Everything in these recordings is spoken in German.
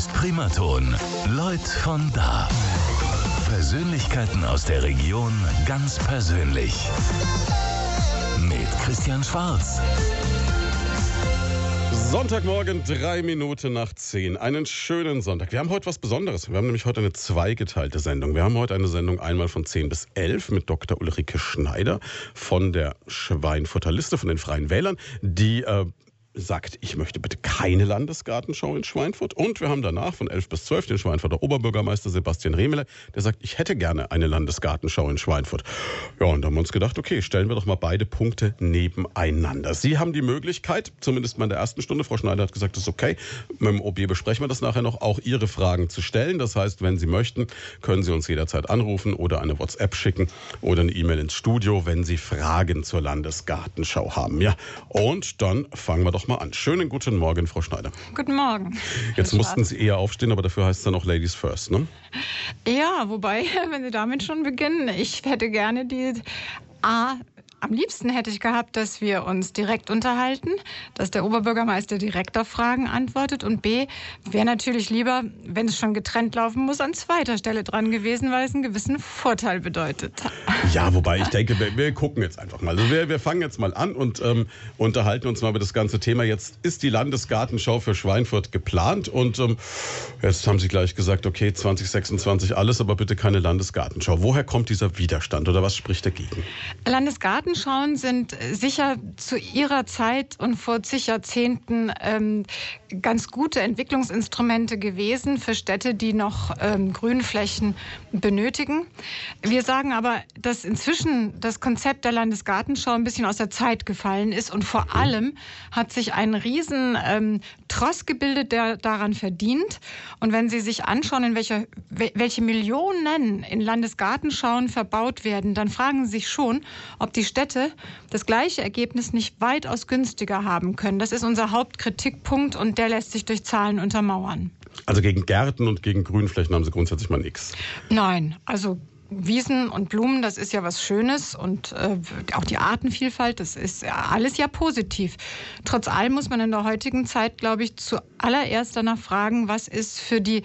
ist Primaton. Leut von da. Persönlichkeiten aus der Region ganz persönlich. Mit Christian Schwarz. Sonntagmorgen, drei Minuten nach zehn. Einen schönen Sonntag. Wir haben heute was Besonderes. Wir haben nämlich heute eine zweigeteilte Sendung. Wir haben heute eine Sendung einmal von zehn bis elf mit Dr. Ulrike Schneider von der Schweinfurter Liste von den Freien Wählern, die äh, sagt, ich möchte bitte keine Landesgartenschau in Schweinfurt. Und wir haben danach von 11 bis 12 den Schweinfurter Oberbürgermeister Sebastian Remele, der sagt, ich hätte gerne eine Landesgartenschau in Schweinfurt. Ja, und da haben wir uns gedacht, okay, stellen wir doch mal beide Punkte nebeneinander. Sie haben die Möglichkeit, zumindest mal in der ersten Stunde, Frau Schneider hat gesagt, das ist okay, mit dem OB besprechen wir das nachher noch, auch Ihre Fragen zu stellen. Das heißt, wenn Sie möchten, können Sie uns jederzeit anrufen oder eine WhatsApp schicken oder eine E-Mail ins Studio, wenn Sie Fragen zur Landesgartenschau haben. Ja, und dann fangen wir doch mal an. Schönen guten Morgen, Frau Schneider. Guten Morgen. Jetzt mussten Sie eher aufstehen, aber dafür heißt es dann auch Ladies First, ne? Ja, wobei, wenn Sie damit schon beginnen, ich hätte gerne die A am liebsten hätte ich gehabt, dass wir uns direkt unterhalten, dass der Oberbürgermeister direkt auf Fragen antwortet. Und B, wäre natürlich lieber, wenn es schon getrennt laufen muss, an zweiter Stelle dran gewesen, weil es einen gewissen Vorteil bedeutet. Ja, wobei ich denke, wir, wir gucken jetzt einfach mal. Also wir, wir fangen jetzt mal an und ähm, unterhalten uns mal über das ganze Thema. Jetzt ist die Landesgartenschau für Schweinfurt geplant und ähm, jetzt haben Sie gleich gesagt, okay, 2026 alles, aber bitte keine Landesgartenschau. Woher kommt dieser Widerstand oder was spricht dagegen? Landesgarten Gartenschauen sind sicher zu ihrer Zeit und vor zig Jahrzehnten ähm, ganz gute Entwicklungsinstrumente gewesen für Städte, die noch ähm, Grünflächen benötigen. Wir sagen aber, dass inzwischen das Konzept der Landesgartenschau ein bisschen aus der Zeit gefallen ist und vor allem hat sich ein riesen ähm, Tross gebildet, der daran verdient. Und wenn Sie sich anschauen, in welcher, welche Millionen in Landesgartenschauen verbaut werden, dann fragen Sie sich schon, ob die Städte Städte das gleiche Ergebnis nicht weitaus günstiger haben können. Das ist unser Hauptkritikpunkt und der lässt sich durch Zahlen untermauern. Also gegen Gärten und gegen Grünflächen haben Sie grundsätzlich mal nichts? Nein, also Wiesen und Blumen, das ist ja was Schönes und äh, auch die Artenvielfalt, das ist ja alles ja positiv. Trotz allem muss man in der heutigen Zeit, glaube ich, zuallererst danach fragen, was ist für die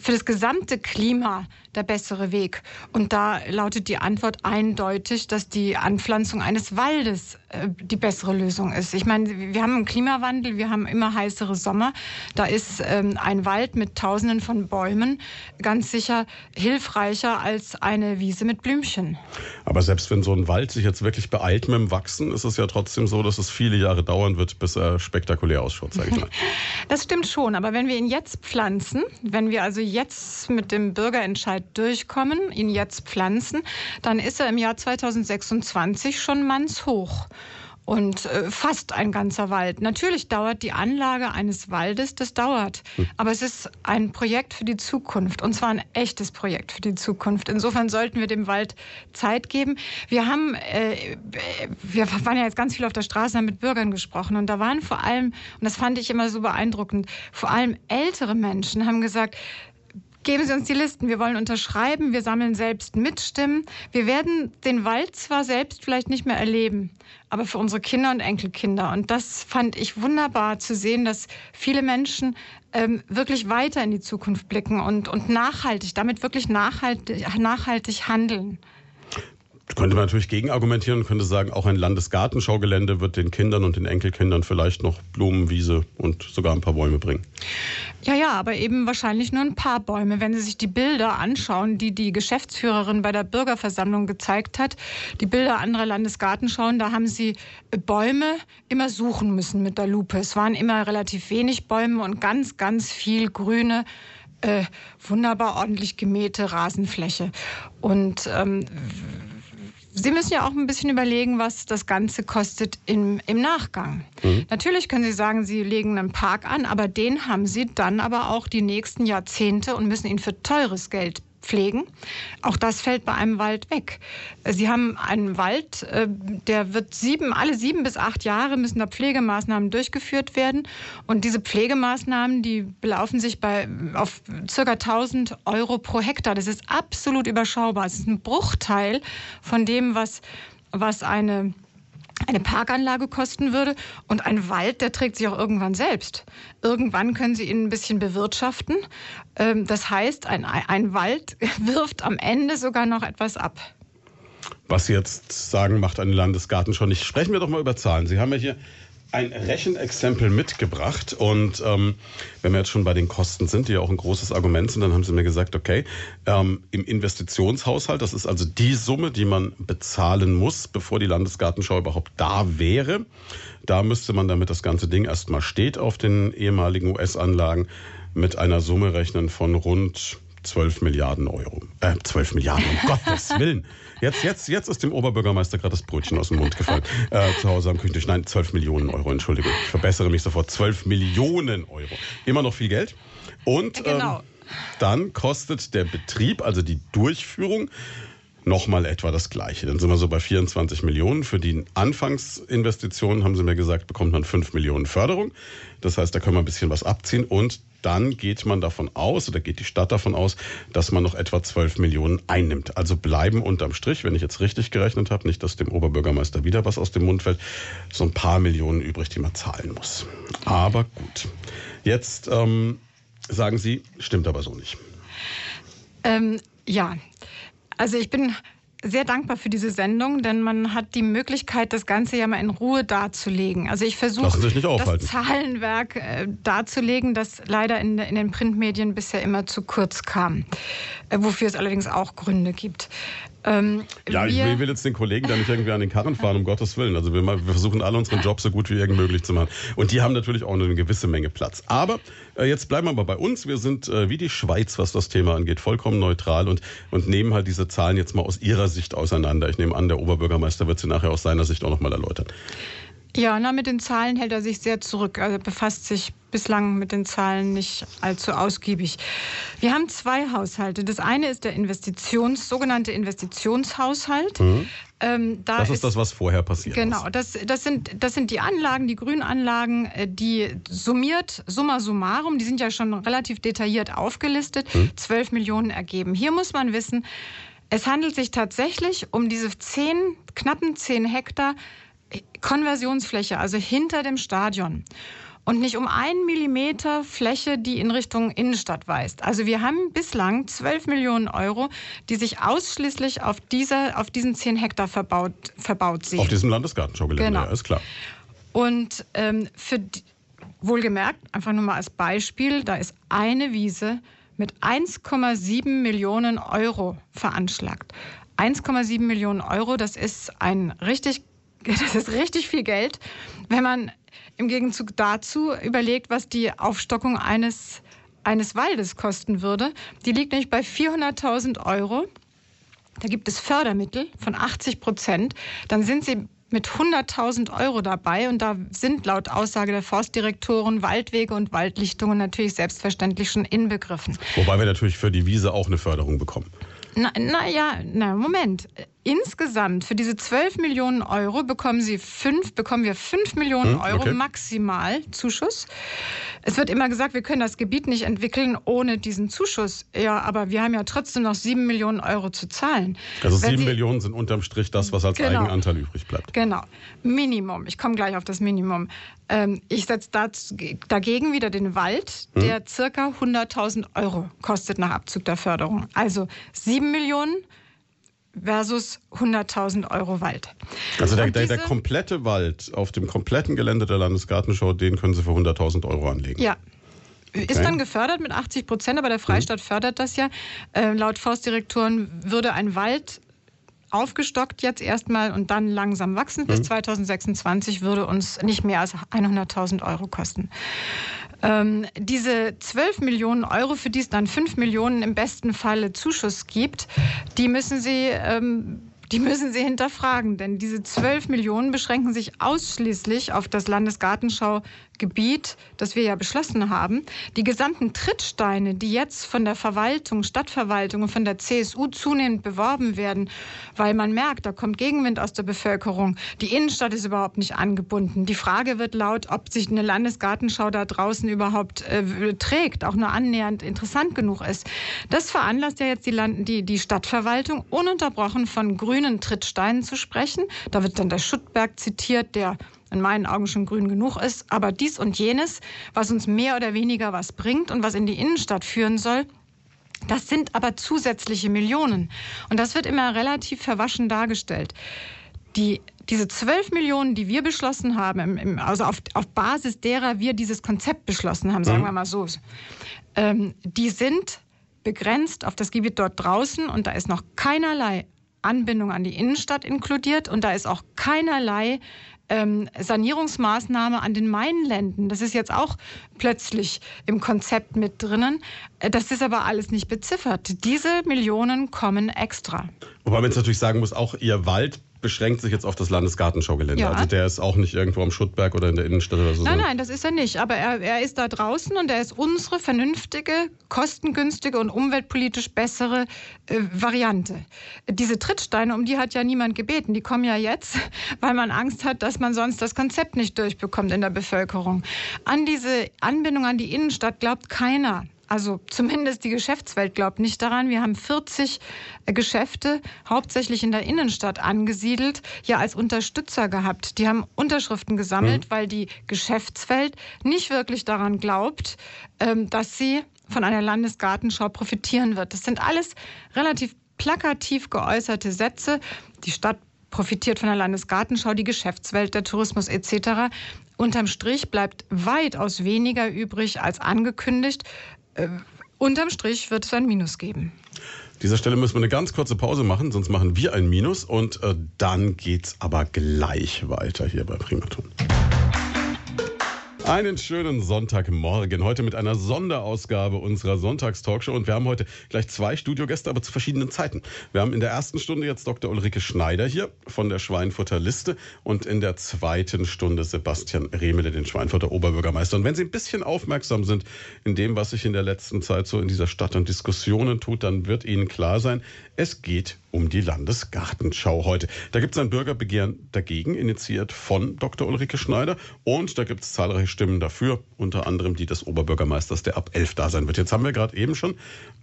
für das gesamte Klima der bessere Weg? Und da lautet die Antwort eindeutig, dass die Anpflanzung eines Waldes äh, die bessere Lösung ist. Ich meine, wir haben einen Klimawandel, wir haben immer heißere Sommer. Da ist ähm, ein Wald mit Tausenden von Bäumen ganz sicher hilfreicher als eine Wiese mit Blümchen. Aber selbst wenn so ein Wald sich jetzt wirklich beeilt mit dem Wachsen, ist es ja trotzdem so, dass es viele Jahre dauern wird, bis er spektakulär ausschaut, sage ich mal. Das stimmt schon, aber wenn wir ihn jetzt pflanzen, wenn wir also jetzt mit dem Bürgerentscheid durchkommen, ihn jetzt pflanzen, dann ist er im Jahr 2026 schon mannshoch und äh, fast ein ganzer Wald. Natürlich dauert die Anlage eines Waldes, das dauert. Hm. Aber es ist ein Projekt für die Zukunft und zwar ein echtes Projekt für die Zukunft. Insofern sollten wir dem Wald Zeit geben. Wir haben, äh, wir waren ja jetzt ganz viel auf der Straße, haben mit Bürgern gesprochen und da waren vor allem, und das fand ich immer so beeindruckend, vor allem ältere Menschen haben gesagt, Geben Sie uns die Listen. Wir wollen unterschreiben. Wir sammeln selbst Mitstimmen. Wir werden den Wald zwar selbst vielleicht nicht mehr erleben, aber für unsere Kinder und Enkelkinder. Und das fand ich wunderbar zu sehen, dass viele Menschen ähm, wirklich weiter in die Zukunft blicken und, und nachhaltig, damit wirklich nachhaltig, nachhaltig handeln könnte man natürlich gegenargumentieren und könnte sagen, auch ein Landesgartenschaugelände wird den Kindern und den Enkelkindern vielleicht noch Blumen, Wiese und sogar ein paar Bäume bringen. Ja, ja, aber eben wahrscheinlich nur ein paar Bäume. Wenn Sie sich die Bilder anschauen, die die Geschäftsführerin bei der Bürgerversammlung gezeigt hat, die Bilder anderer Landesgartenschauen, da haben sie Bäume immer suchen müssen mit der Lupe. Es waren immer relativ wenig Bäume und ganz, ganz viel grüne äh, wunderbar ordentlich gemähte Rasenfläche. Und ähm, Sie müssen ja auch ein bisschen überlegen, was das Ganze kostet im, im Nachgang. Mhm. Natürlich können Sie sagen, Sie legen einen Park an, aber den haben Sie dann aber auch die nächsten Jahrzehnte und müssen ihn für teures Geld pflegen. Auch das fällt bei einem Wald weg. Sie haben einen Wald, äh, der wird sieben, alle sieben bis acht Jahre müssen da Pflegemaßnahmen durchgeführt werden. Und diese Pflegemaßnahmen, die belaufen sich bei, auf circa 1000 Euro pro Hektar. Das ist absolut überschaubar. Es ist ein Bruchteil von dem, was, was eine eine Parkanlage kosten würde. Und ein Wald, der trägt sich auch irgendwann selbst. Irgendwann können Sie ihn ein bisschen bewirtschaften. Ähm, das heißt, ein, ein Wald wirft am Ende sogar noch etwas ab. Was Sie jetzt sagen, macht eine Landesgartenschau nicht. Sprechen wir doch mal über Zahlen. Sie haben ja hier ein Rechenexempel mitgebracht. Und ähm, wenn wir jetzt schon bei den Kosten sind, die ja auch ein großes Argument sind, dann haben sie mir gesagt, okay, ähm, im Investitionshaushalt, das ist also die Summe, die man bezahlen muss, bevor die Landesgartenschau überhaupt da wäre. Da müsste man, damit das ganze Ding erstmal steht auf den ehemaligen US-Anlagen, mit einer Summe rechnen von rund 12 Milliarden Euro. Äh, 12 Milliarden, um Gottes Willen. Jetzt, jetzt, jetzt ist dem Oberbürgermeister gerade das Brötchen aus dem Mund gefallen. Äh, zu Hause am Küchentisch. Nein, 12 Millionen Euro, Entschuldigung. Ich verbessere mich sofort. 12 Millionen Euro. Immer noch viel Geld. Und genau. ähm, dann kostet der Betrieb, also die Durchführung, nochmal etwa das Gleiche. Dann sind wir so bei 24 Millionen. Für die Anfangsinvestitionen, haben Sie mir gesagt, bekommt man 5 Millionen Förderung. Das heißt, da können wir ein bisschen was abziehen. Und dann geht man davon aus, oder geht die Stadt davon aus, dass man noch etwa 12 Millionen einnimmt. Also bleiben unterm Strich, wenn ich jetzt richtig gerechnet habe, nicht, dass dem Oberbürgermeister wieder was aus dem Mund fällt, so ein paar Millionen übrig, die man zahlen muss. Aber gut. Jetzt ähm, sagen Sie, stimmt aber so nicht. Ähm, ja, also ich bin sehr dankbar für diese Sendung, denn man hat die Möglichkeit, das Ganze ja mal in Ruhe darzulegen. Also ich versuche das Zahlenwerk äh, darzulegen, das leider in, in, den Printmedien bisher immer zu kurz kam, äh, wofür es allerdings auch Gründe gibt. Ähm, ja, ich will jetzt den Kollegen da nicht irgendwie an den Karren fahren, um Gottes Willen. Also wir, wir, versuchen alle unseren Job so gut wie irgend möglich zu machen. Und die haben natürlich auch eine gewisse Menge Platz. Aber äh, jetzt bleiben wir mal bei uns. Wir sind äh, wie die Schweiz, was das Thema angeht, vollkommen neutral und, und nehmen halt diese Zahlen jetzt mal aus ihrer Sicht auseinander. Ich nehme an, der Oberbürgermeister wird sie nachher aus seiner Sicht auch nochmal erläutern. Ja, na, mit den Zahlen hält er sich sehr zurück. Er befasst sich bislang mit den Zahlen nicht allzu ausgiebig. Wir haben zwei Haushalte. Das eine ist der Investitions, sogenannte Investitionshaushalt. Mhm. Ähm, da das ist, ist, das, was vorher passiert Genau, das, das, sind, das sind die Anlagen, die Grünanlagen, äh, die summiert, summa summarum, die sind ja schon relativ detailliert aufgelistet, mhm. 12 Millionen ergeben. Hier muss man wissen, es handelt sich tatsächlich um diese 10, knappen 10 Hektar Konversionsfläche, also hinter dem Stadion. Und nicht um einen Millimeter Fläche, die in Richtung Innenstadt weist. Also wir haben bislang 12 Millionen Euro, die sich ausschließlich auf, dieser, auf diesen 10 Hektar verbaut, verbaut sehen. Auf diesem Landesgartenschaugelände, genau. ja, ist klar. Und ähm, für die, wohlgemerkt, einfach nur mal als Beispiel, da ist eine Wiese mit 1,7 Millionen Euro veranschlagt. 1,7 Millionen Euro, das ist ein richtig das ist richtig viel Geld, wenn man im Gegenzug dazu überlegt, was die Aufstockung eines, eines Waldes kosten würde. Die liegt nämlich bei 400.000 Euro. Da gibt es Fördermittel von 80 Prozent. Dann sind sie mit 100.000 Euro dabei und da sind laut Aussage der Forstdirektoren Waldwege und Waldlichtungen natürlich selbstverständlich schon inbegriffen. Wobei wir natürlich für die Wiese auch eine Förderung bekommen. Na, na ja, na Moment. Insgesamt für diese 12 Millionen Euro bekommen Sie fünf, bekommen wir 5 Millionen hm, Euro okay. maximal Zuschuss. Es wird immer gesagt, wir können das Gebiet nicht entwickeln ohne diesen Zuschuss. Ja, aber wir haben ja trotzdem noch 7 Millionen Euro zu zahlen. Also 7 Millionen sind unterm Strich das, was als genau, Eigenanteil übrig bleibt. Genau. Minimum. Ich komme gleich auf das Minimum. Ähm, ich setze dagegen wieder den Wald, hm. der circa 100.000 Euro kostet nach Abzug der Förderung. Also 7 Millionen versus 100.000 Euro Wald. Also der, der, der, komplette Wald auf dem kompletten Gelände der Landesgartenschau, den können Sie für 100.000 Euro anlegen. Ja. Okay. Ist dann gefördert mit 80 Prozent, aber der Freistaat mhm. fördert das ja. Äh, laut Forstdirektoren würde ein Wald aufgestockt jetzt erstmal und dann langsam wachsen. Bis 2026 mhm. würde uns nicht mehr als 100.000 Euro kosten. Ähm, diese 12 Millionen Euro, für die es dann 5 Millionen im besten Falle Zuschuss gibt, die müssen Sie ähm, die müssen Sie hinterfragen, denn diese 12 Millionen beschränken sich ausschließlich auf das Landesgartenschau Gebiet, das wir ja beschlossen haben, die gesamten Trittsteine, die jetzt von der Verwaltung, Stadtverwaltung und von der CSU zunehmend beworben werden, weil man merkt, da kommt Gegenwind aus der Bevölkerung. Die Innenstadt ist überhaupt nicht angebunden. Die Frage wird laut, ob sich eine Landesgartenschau da draußen überhaupt äh, trägt, auch nur annähernd interessant genug ist. Das veranlasst ja jetzt die, Land die, die Stadtverwaltung ununterbrochen von Grün grünen Trittsteinen zu sprechen. Da wird dann der Schuttberg zitiert, der in meinen Augen schon grün genug ist. Aber dies und jenes, was uns mehr oder weniger was bringt und was in die Innenstadt führen soll, das sind aber zusätzliche Millionen. Und das wird immer relativ verwaschen dargestellt. Die, diese 12 Millionen, die wir beschlossen haben, im, im, also auf, auf Basis derer wir dieses Konzept beschlossen haben, sagen mhm. wir mal so, ähm, die sind begrenzt auf das Gebiet dort draußen und da ist noch keinerlei Anbindung an die Innenstadt inkludiert und da ist auch keinerlei ähm, Sanierungsmaßnahme an den Mainländen. Das ist jetzt auch plötzlich im Konzept mit drinnen. Äh, das ist aber alles nicht beziffert. Diese Millionen kommen extra. Wobei man jetzt natürlich sagen muss, auch Ihr Wald beschränkt sich jetzt auf das Landesgartenschaugelände. Ja. Also der ist auch nicht irgendwo am Schuttberg oder in der Innenstadt oder so. Nein, nein, das ist er nicht. Aber er, er ist da draußen und er ist unsere vernünftige, kostengünstige und umweltpolitisch bessere äh, Variante. Diese Trittsteine, um die hat ja niemand gebeten. Die kommen ja jetzt, weil man Angst hat, dass man sonst das Konzept nicht durchbekommt in der Bevölkerung. An diese Anbindung an die Innenstadt glaubt keiner. Also zumindest die Geschäftswelt glaubt nicht daran. Wir haben 40 äh, Geschäfte, hauptsächlich in der Innenstadt angesiedelt, ja als Unterstützer gehabt. Die haben Unterschriften gesammelt, mhm. weil die Geschäftswelt nicht wirklich daran glaubt, ähm, dass sie von einer Landesgartenschau profitieren wird. Das sind alles relativ plakativ geäußerte Sätze. Die Stadt profitiert von der Landesgartenschau, die Geschäftswelt, der Tourismus etc. Unterm Strich bleibt weitaus weniger übrig als angekündigt äh, unterm Strich wird es ein Minus geben. An dieser Stelle müssen wir eine ganz kurze Pause machen, sonst machen wir ein Minus und äh, dann geht's aber gleich weiter hier bei Primaton. Einen schönen Sonntagmorgen. Heute mit einer Sonderausgabe unserer Sonntagstalkshow. Und wir haben heute gleich zwei Studiogäste, aber zu verschiedenen Zeiten. Wir haben in der ersten Stunde jetzt Dr. Ulrike Schneider hier von der Schweinfurter Liste und in der zweiten Stunde Sebastian Remele, den Schweinfurter Oberbürgermeister. Und wenn Sie ein bisschen aufmerksam sind in dem, was sich in der letzten Zeit so in dieser Stadt an Diskussionen tut, dann wird Ihnen klar sein, es geht um die Landesgartenschau heute. Da gibt es ein Bürgerbegehren dagegen, initiiert von Dr. Ulrike Schneider. Und da gibt es zahlreiche Stimmen dafür, unter anderem die des Oberbürgermeisters, der ab 11 da sein wird. Jetzt haben wir gerade eben schon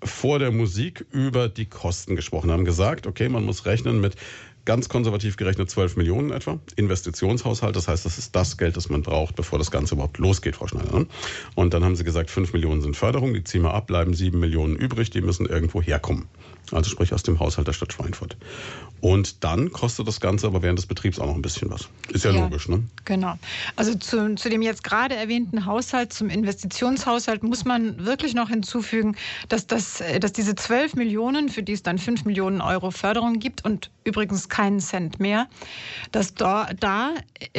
vor der Musik über die Kosten gesprochen, haben gesagt, okay, man muss rechnen mit ganz konservativ gerechnet 12 Millionen etwa. Investitionshaushalt, das heißt, das ist das Geld, das man braucht, bevor das Ganze überhaupt losgeht, Frau Schneider. Ne? Und dann haben Sie gesagt, 5 Millionen sind Förderung, die ziehen wir ab, bleiben 7 Millionen übrig, die müssen irgendwo herkommen also sprich aus dem Haushalt der Stadt Schweinfurt. Und dann kostet das Ganze aber während des Betriebs auch noch ein bisschen was. Ist ja, ja logisch, ne? Genau. Also zu, zu dem jetzt gerade erwähnten Haushalt, zum Investitionshaushalt, muss man wirklich noch hinzufügen, dass, das, äh, dass diese 12 Millionen, für die es dann 5 Millionen Euro Förderung gibt und übrigens keinen Cent mehr, dass da, da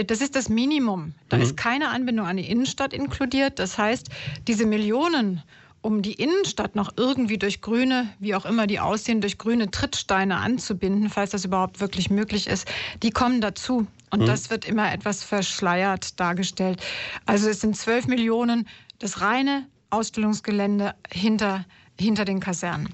das ist das Minimum. Da mhm. ist keine Anbindung an die Innenstadt inkludiert. Das heißt, diese Millionen um die Innenstadt noch irgendwie durch grüne, wie auch immer die aussehen, durch grüne Trittsteine anzubinden, falls das überhaupt wirklich möglich ist, die kommen dazu. Und mhm. das wird immer etwas verschleiert dargestellt. Also es sind 12 Millionen das reine Ausstellungsgelände hinter, hinter den Kasernen.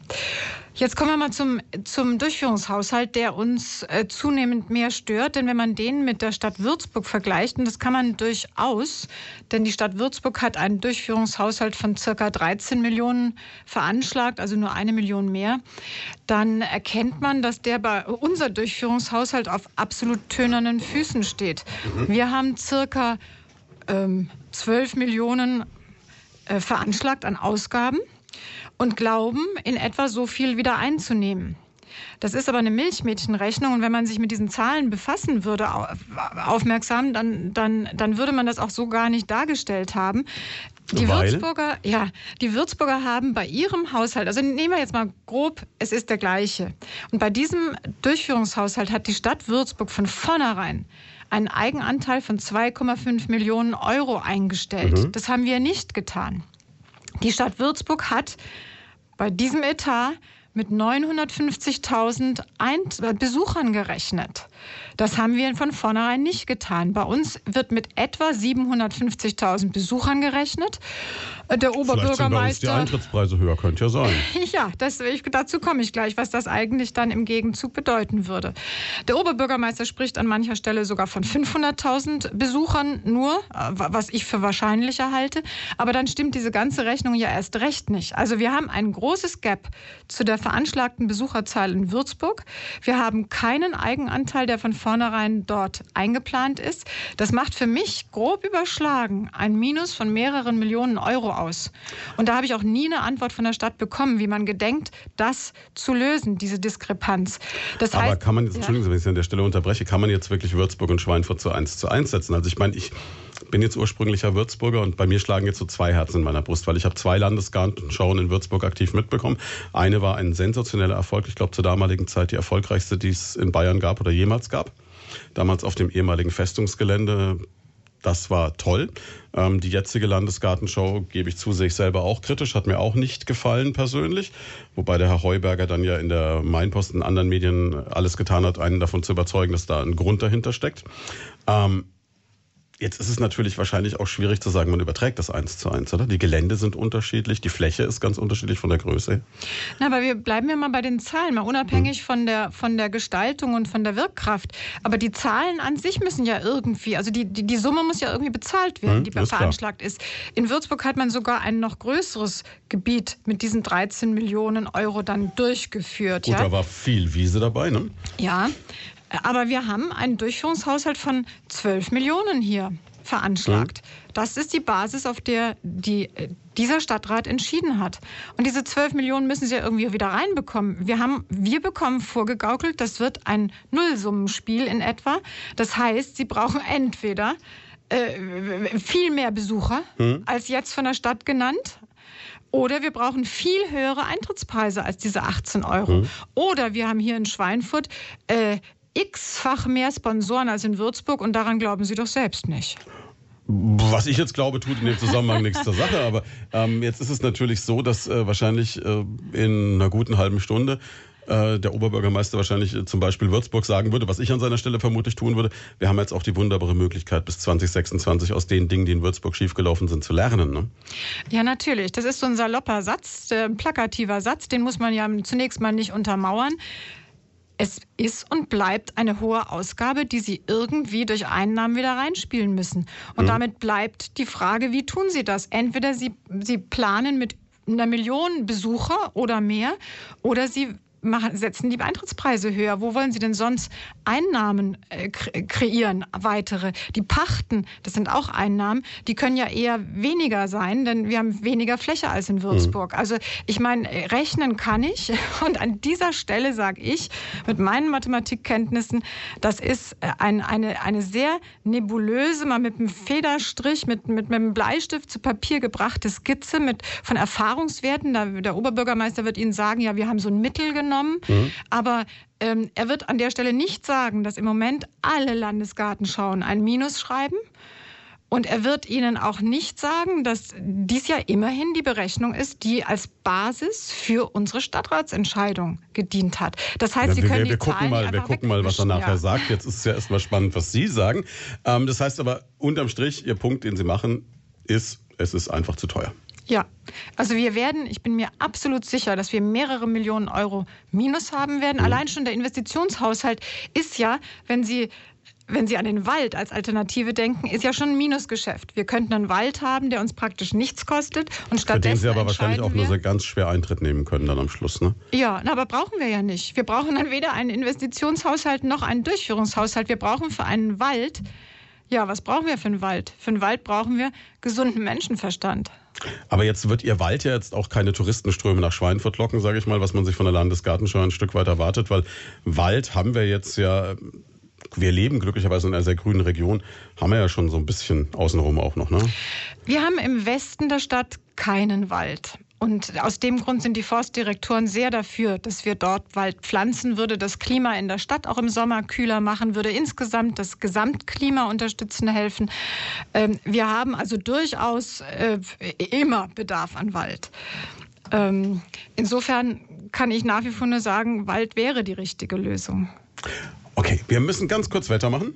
Jetzt kommen wir mal zum, zum Durchführungshaushalt, der uns äh, zunehmend mehr stört. Denn wenn man den mit der Stadt Würzburg vergleicht, und das kann man durchaus, denn die Stadt Würzburg hat einen Durchführungshaushalt von circa 13 Millionen veranschlagt, also nur eine Million mehr, dann erkennt man, dass der bei unser Durchführungshaushalt auf absolut tönernen Füßen steht. Mhm. Wir haben circa ähm, 12 Millionen äh, veranschlagt an Ausgaben und glauben, in etwa so viel wieder einzunehmen. Das ist aber eine Milchmädchenrechnung und wenn man sich mit diesen Zahlen befassen würde, aufmerksam, dann, dann, dann würde man das auch so gar nicht dargestellt haben. Die Weil? Würzburger, ja, die Würzburger haben bei ihrem Haushalt, also nehmen wir jetzt mal grob, es ist der gleiche. Und bei diesem Durchführungshaushalt hat die Stadt Würzburg von vornherein einen Eigenanteil von 2,5 Millionen Euro eingestellt. Mhm. Das haben wir nicht getan. Die Stadt Würzburg hat bei diesem Etat mit 950.000 äh, Besuchern gerechnet. Das haben wir von vornherein nicht getan. Bei uns wird mit etwa 750.000 Besuchern gerechnet. Äh, der Oberbürgermeister. die Eintrittspreise höher, könnte ja sein. ja, das, ich, dazu komme ich gleich, was das eigentlich dann im Gegenzug bedeuten würde. Der Oberbürgermeister spricht an mancher Stelle sogar von 500.000 Besuchern nur, äh, was ich für wahrscheinlicher halte. Aber dann stimmt diese ganze Rechnung ja erst recht nicht. Also wir haben ein großes Gap zu der veranschlagten Besucherzahl in Würzburg. Wir haben keinen Eigenanteil, der von vornherein dort eingeplant ist. Das macht für mich grob überschlagen ein Minus von mehreren Millionen Euro aus. Und da habe ich auch nie eine Antwort von der Stadt bekommen, wie man gedenkt, das zu lösen, diese Diskrepanz. Das heißt, Aber kann man jetzt, Entschuldigen Sie, wenn ich an der Stelle unterbreche, kann man jetzt wirklich Würzburg und Schweinfurt zu eins zu eins setzen? Also ich meine, ich bin jetzt ursprünglicher Würzburger und bei mir schlagen jetzt so zwei Herzen in meiner Brust, weil ich habe zwei Landesgartenschauen in Würzburg aktiv mitbekommen. Eine war ein sensationeller Erfolg, ich glaube zur damaligen Zeit die erfolgreichste, die es in Bayern gab oder jemals gab. Damals auf dem ehemaligen Festungsgelände. Das war toll. Ähm, die jetzige Landesgartenshow, gebe ich zu, sehe ich selber auch kritisch, hat mir auch nicht gefallen persönlich. Wobei der Herr Heuberger dann ja in der Mainpost und anderen Medien alles getan hat, einen davon zu überzeugen, dass da ein Grund dahinter steckt. Ähm, Jetzt ist es natürlich wahrscheinlich auch schwierig zu sagen, man überträgt das eins zu eins, oder? Die Gelände sind unterschiedlich, die Fläche ist ganz unterschiedlich von der Größe. Na, aber wir bleiben ja mal bei den Zahlen, mal unabhängig hm. von, der, von der Gestaltung und von der Wirkkraft. Aber die Zahlen an sich müssen ja irgendwie, also die, die, die Summe muss ja irgendwie bezahlt werden, hm, die veranschlagt ist. In Würzburg hat man sogar ein noch größeres Gebiet mit diesen 13 Millionen Euro dann durchgeführt. Gut, ja? da war viel Wiese dabei, ne? Ja, aber wir haben einen Durchführungshaushalt von 12 Millionen hier veranschlagt. Mhm. Das ist die Basis, auf der die, äh, dieser Stadtrat entschieden hat. Und diese 12 Millionen müssen sie ja irgendwie wieder reinbekommen. Wir, haben, wir bekommen vorgegaukelt, das wird ein Nullsummenspiel in etwa. Das heißt, sie brauchen entweder äh, viel mehr Besucher mhm. als jetzt von der Stadt genannt, oder wir brauchen viel höhere Eintrittspreise als diese 18 Euro. Mhm. Oder wir haben hier in Schweinfurt äh, x-fach mehr Sponsoren als in Würzburg und daran glauben Sie doch selbst nicht. Was ich jetzt glaube, tut in dem Zusammenhang nichts zur Sache. Aber ähm, jetzt ist es natürlich so, dass äh, wahrscheinlich äh, in einer guten halben Stunde äh, der Oberbürgermeister wahrscheinlich äh, zum Beispiel Würzburg sagen würde, was ich an seiner Stelle vermutlich tun würde. Wir haben jetzt auch die wunderbare Möglichkeit, bis 2026 aus den Dingen, die in Würzburg schiefgelaufen sind, zu lernen. Ne? Ja, natürlich. Das ist so ein salopper Satz, ein plakativer Satz. Den muss man ja zunächst mal nicht untermauern. Es ist und bleibt eine hohe Ausgabe, die Sie irgendwie durch Einnahmen wieder reinspielen müssen. Und mhm. damit bleibt die Frage, wie tun Sie das? Entweder Sie, Sie planen mit einer Million Besucher oder mehr, oder Sie machen, setzen die Eintrittspreise höher. Wo wollen Sie denn sonst Einnahmen äh, kreieren, weitere? Die Pachten, das sind auch Einnahmen, die können ja eher weniger sein, denn wir haben weniger Fläche als in Würzburg. Mhm. Also ich meine, rechnen kann ich und an dieser Stelle sage ich mit meinen Mathematikkenntnissen, das ist äh, ein, eine, eine sehr nebulöse, mal mit einem Federstrich, mit, mit, mit einem Bleistift zu Papier gebrachte Skizze mit, von Erfahrungswerten. Da, der Oberbürgermeister wird Ihnen sagen, ja, wir haben so ein Mittel genommen genommen. Mhm. Aber ähm, er wird an der Stelle nicht sagen, dass im Moment alle Landesgartenschauen ein Minus schreiben. Und er wird Ihnen auch nicht sagen, dass dies ja immerhin die Berechnung ist, die als Basis für unsere Stadtratsentscheidung gedient hat. Das heißt, ja, Sie können wir, wir die gucken mal, wir gucken mal, was er nachher ja. sagt. Jetzt ist es ja erstmal spannend, was Sie sagen. Ähm, das heißt aber unterm Strich, Ihr Punkt, den Sie machen, ist, es ist einfach zu teuer. Ja, also wir werden, ich bin mir absolut sicher, dass wir mehrere Millionen Euro Minus haben werden. Mhm. Allein schon der Investitionshaushalt ist ja, wenn Sie wenn Sie an den Wald als Alternative denken, ist ja schon ein Minusgeschäft. Wir könnten einen Wald haben, der uns praktisch nichts kostet und stattdessen. Für den Sie aber wahrscheinlich auch nur so ganz schwer Eintritt nehmen können dann am Schluss, ne? Ja, aber brauchen wir ja nicht. Wir brauchen dann weder einen Investitionshaushalt noch einen Durchführungshaushalt. Wir brauchen für einen Wald, ja, was brauchen wir für einen Wald? Für einen Wald brauchen wir gesunden Menschenverstand. Aber jetzt wird Ihr Wald ja jetzt auch keine Touristenströme nach Schweinfurt locken, sage ich mal, was man sich von der Landesgartenschau ein Stück weit erwartet, weil Wald haben wir jetzt ja, wir leben glücklicherweise in einer sehr grünen Region, haben wir ja schon so ein bisschen außenrum auch noch, ne? Wir haben im Westen der Stadt keinen Wald. Und aus dem Grund sind die Forstdirektoren sehr dafür, dass wir dort Wald pflanzen, würde das Klima in der Stadt auch im Sommer kühler machen, würde insgesamt das Gesamtklima unterstützen helfen. Ähm, wir haben also durchaus äh, immer Bedarf an Wald. Ähm, insofern kann ich nach wie vor nur sagen, Wald wäre die richtige Lösung. Okay, wir müssen ganz kurz weitermachen.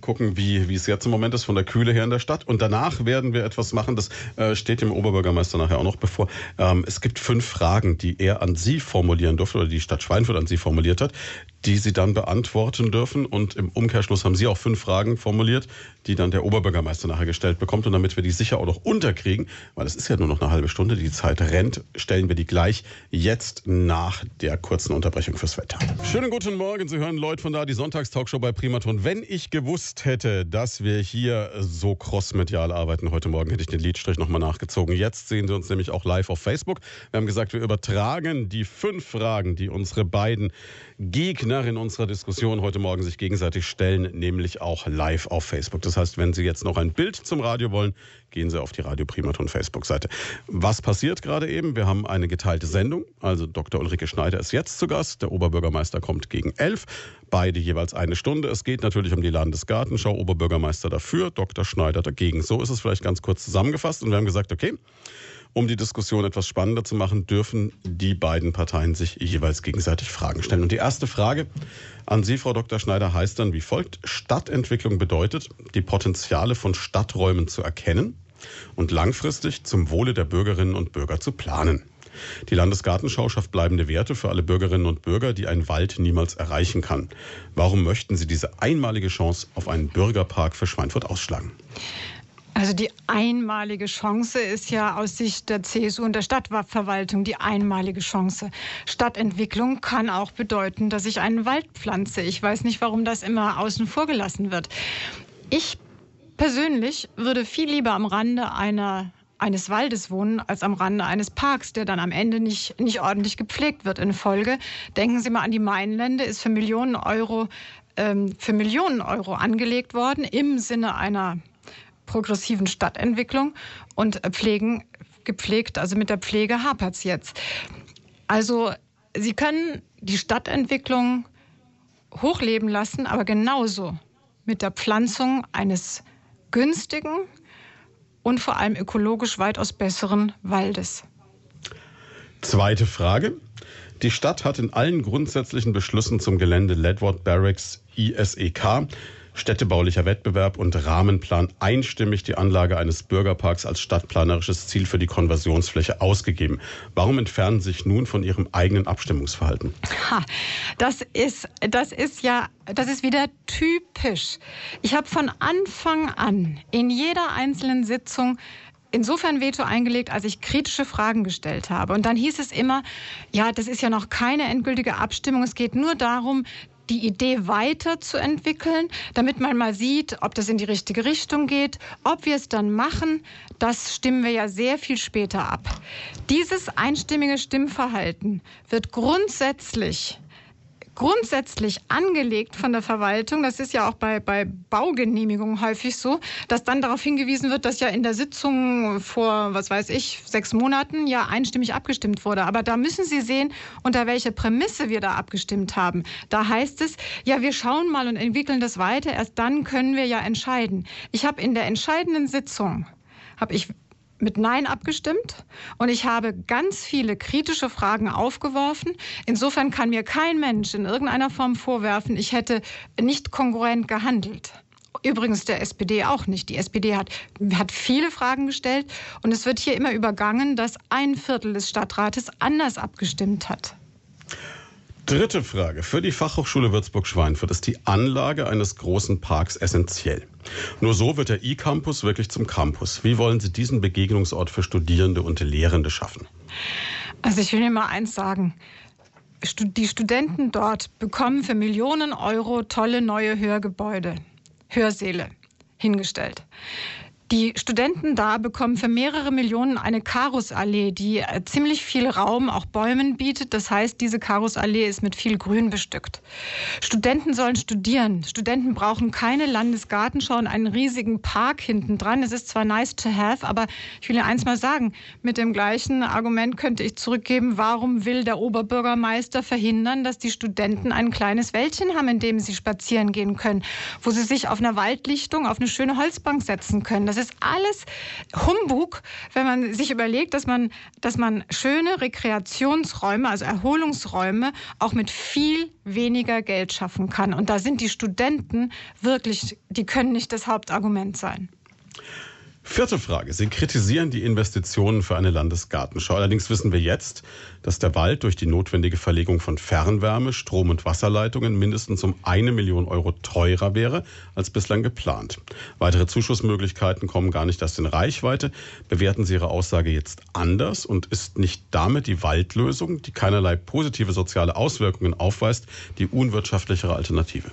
Gucken, wie, wie es jetzt im Moment ist von der Kühle her in der Stadt. Und danach werden wir etwas machen, das äh, steht dem Oberbürgermeister nachher auch noch bevor. Ähm, es gibt fünf Fragen, die er an Sie formulieren durfte oder die Stadt Schweinfurt an Sie formuliert hat, die Sie dann beantworten dürfen. Und im Umkehrschluss haben Sie auch fünf Fragen formuliert, die dann der Oberbürgermeister nachher gestellt bekommt. Und damit wir die sicher auch noch unterkriegen, weil es ist ja nur noch eine halbe Stunde, die Zeit rennt, stellen wir die gleich jetzt nach der kurzen Unterbrechung fürs Wetter. Schönen guten Morgen, Sie hören Leute von da, die Sonntagstalkshow bei Primaton. Wenn ich gewusst hätte, dass wir hier so crossmedial arbeiten heute Morgen, hätte ich den Liedstrich nochmal nachgezogen. Jetzt sehen Sie uns nämlich auch live auf Facebook. Wir haben gesagt, wir übertragen die fünf Fragen, die unsere beiden Gegner in unserer Diskussion heute Morgen sich gegenseitig stellen, nämlich auch live auf Facebook. Das heißt, wenn Sie jetzt noch ein Bild zum Radio wollen, gehen Sie auf die Radio Primaton Facebook-Seite. Was passiert gerade eben? Wir haben eine geteilte Sendung. Also Dr. Ulrike Schneider ist jetzt zu Gast. Der Oberbürgermeister kommt gegen elf. Beide jeweils eine Stunde. Es geht natürlich um die Landesgartenschau. Oberbürgermeister dafür, Dr. Schneider dagegen. So ist es vielleicht ganz kurz zusammengefasst. Und wir haben gesagt, okay, um die Diskussion etwas spannender zu machen, dürfen die beiden Parteien sich jeweils gegenseitig Fragen stellen. Und die erste Frage an Sie, Frau Dr. Schneider, heißt dann wie folgt. Stadtentwicklung bedeutet, die Potenziale von Stadträumen zu erkennen und langfristig zum Wohle der Bürgerinnen und Bürger zu planen. Die Landesgartenschau schafft bleibende Werte für alle Bürgerinnen und Bürger, die ein Wald niemals erreichen kann. Warum möchten Sie diese einmalige Chance auf einen Bürgerpark für Schweinfurt ausschlagen? Also die einmalige Chance ist ja aus Sicht der CSU und der Stadtverwaltung die einmalige Chance. Stadtentwicklung kann auch bedeuten, dass ich einen Wald pflanze. Ich weiß nicht, warum das immer außen vor gelassen wird. Ich persönlich würde viel lieber am Rande einer eines Waldes wohnen als am Rande eines Parks, der dann am Ende nicht, nicht ordentlich gepflegt wird in Folge. Denken Sie mal an die Mainlände, ist für Millionen Euro, ähm, für Millionen Euro angelegt worden im Sinne einer progressiven Stadtentwicklung und Pflegen gepflegt, also mit der Pflege hapert es jetzt. Also Sie können die Stadtentwicklung hochleben lassen, aber genauso mit der Pflanzung eines günstigen und vor allem ökologisch weitaus besseren Waldes. Zweite Frage. Die Stadt hat in allen grundsätzlichen Beschlüssen zum Gelände Ledward Barracks ISEK städtebaulicher Wettbewerb und Rahmenplan einstimmig die Anlage eines Bürgerparks als stadtplanerisches Ziel für die Konversionsfläche ausgegeben. Warum entfernen Sie sich nun von Ihrem eigenen Abstimmungsverhalten? Ha, das ist, das ist ja, das ist wieder typisch. Ich habe von Anfang an in jeder einzelnen Sitzung insofern Veto eingelegt, als ich kritische Fragen gestellt habe. Und dann hieß es immer, ja, das ist ja noch keine endgültige Abstimmung. Es geht nur darum, die Idee weiterzuentwickeln, damit man mal sieht, ob das in die richtige Richtung geht. Ob wir es dann machen, das stimmen wir ja sehr viel später ab. Dieses einstimmige Stimmverhalten wird grundsätzlich grundsätzlich angelegt von der Verwaltung. Das ist ja auch bei, bei Baugenehmigungen häufig so, dass dann darauf hingewiesen wird, dass ja in der Sitzung vor, was weiß ich, sechs Monaten ja einstimmig abgestimmt wurde. Aber da müssen Sie sehen, unter welcher Prämisse wir da abgestimmt haben. Da heißt es, ja, wir schauen mal und entwickeln das weiter. Erst dann können wir ja entscheiden. Ich habe in der entscheidenden Sitzung habe ich mit Nein abgestimmt und ich habe ganz viele kritische Fragen aufgeworfen. Insofern kann mir kein Mensch in irgendeiner Form vorwerfen, ich hätte nicht kongruent gehandelt. Übrigens der SPD auch nicht. Die SPD hat, hat viele Fragen gestellt und es wird hier immer übergangen, dass ein Viertel des Stadtrates anders abgestimmt hat. Dritte Frage. Für die Fachhochschule Würzburg-Schweinfurt ist die Anlage eines großen Parks essentiell. Nur so wird der E-Campus wirklich zum Campus. Wie wollen Sie diesen Begegnungsort für Studierende und Lehrende schaffen? Also ich will Ihnen mal eins sagen. Die Studenten dort bekommen für Millionen Euro tolle neue Hörgebäude, Hörsäle hingestellt. Die Studenten da bekommen für mehrere Millionen eine Karusallee, die äh, ziemlich viel Raum, auch Bäumen bietet. Das heißt, diese Karusallee ist mit viel Grün bestückt. Studenten sollen studieren. Studenten brauchen keine Landesgartenschau und einen riesigen Park hinten dran. Es ist zwar nice to have, aber ich will Ihnen eins mal sagen. Mit dem gleichen Argument könnte ich zurückgeben, warum will der Oberbürgermeister verhindern, dass die Studenten ein kleines Wäldchen haben, in dem sie spazieren gehen können, wo sie sich auf einer Waldlichtung auf eine schöne Holzbank setzen können. Das ist alles Humbug, wenn man sich überlegt, dass man, dass man schöne Rekreationsräume, also Erholungsräume, auch mit viel weniger Geld schaffen kann. Und da sind die Studenten wirklich, die können nicht das Hauptargument sein. Vierte Frage. Sie kritisieren die Investitionen für eine Landesgartenschau. Allerdings wissen wir jetzt, dass der Wald durch die notwendige Verlegung von Fernwärme, Strom- und Wasserleitungen mindestens um eine Million Euro teurer wäre als bislang geplant. Weitere Zuschussmöglichkeiten kommen gar nicht erst in Reichweite. Bewerten Sie Ihre Aussage jetzt anders und ist nicht damit die Waldlösung, die keinerlei positive soziale Auswirkungen aufweist, die unwirtschaftlichere Alternative?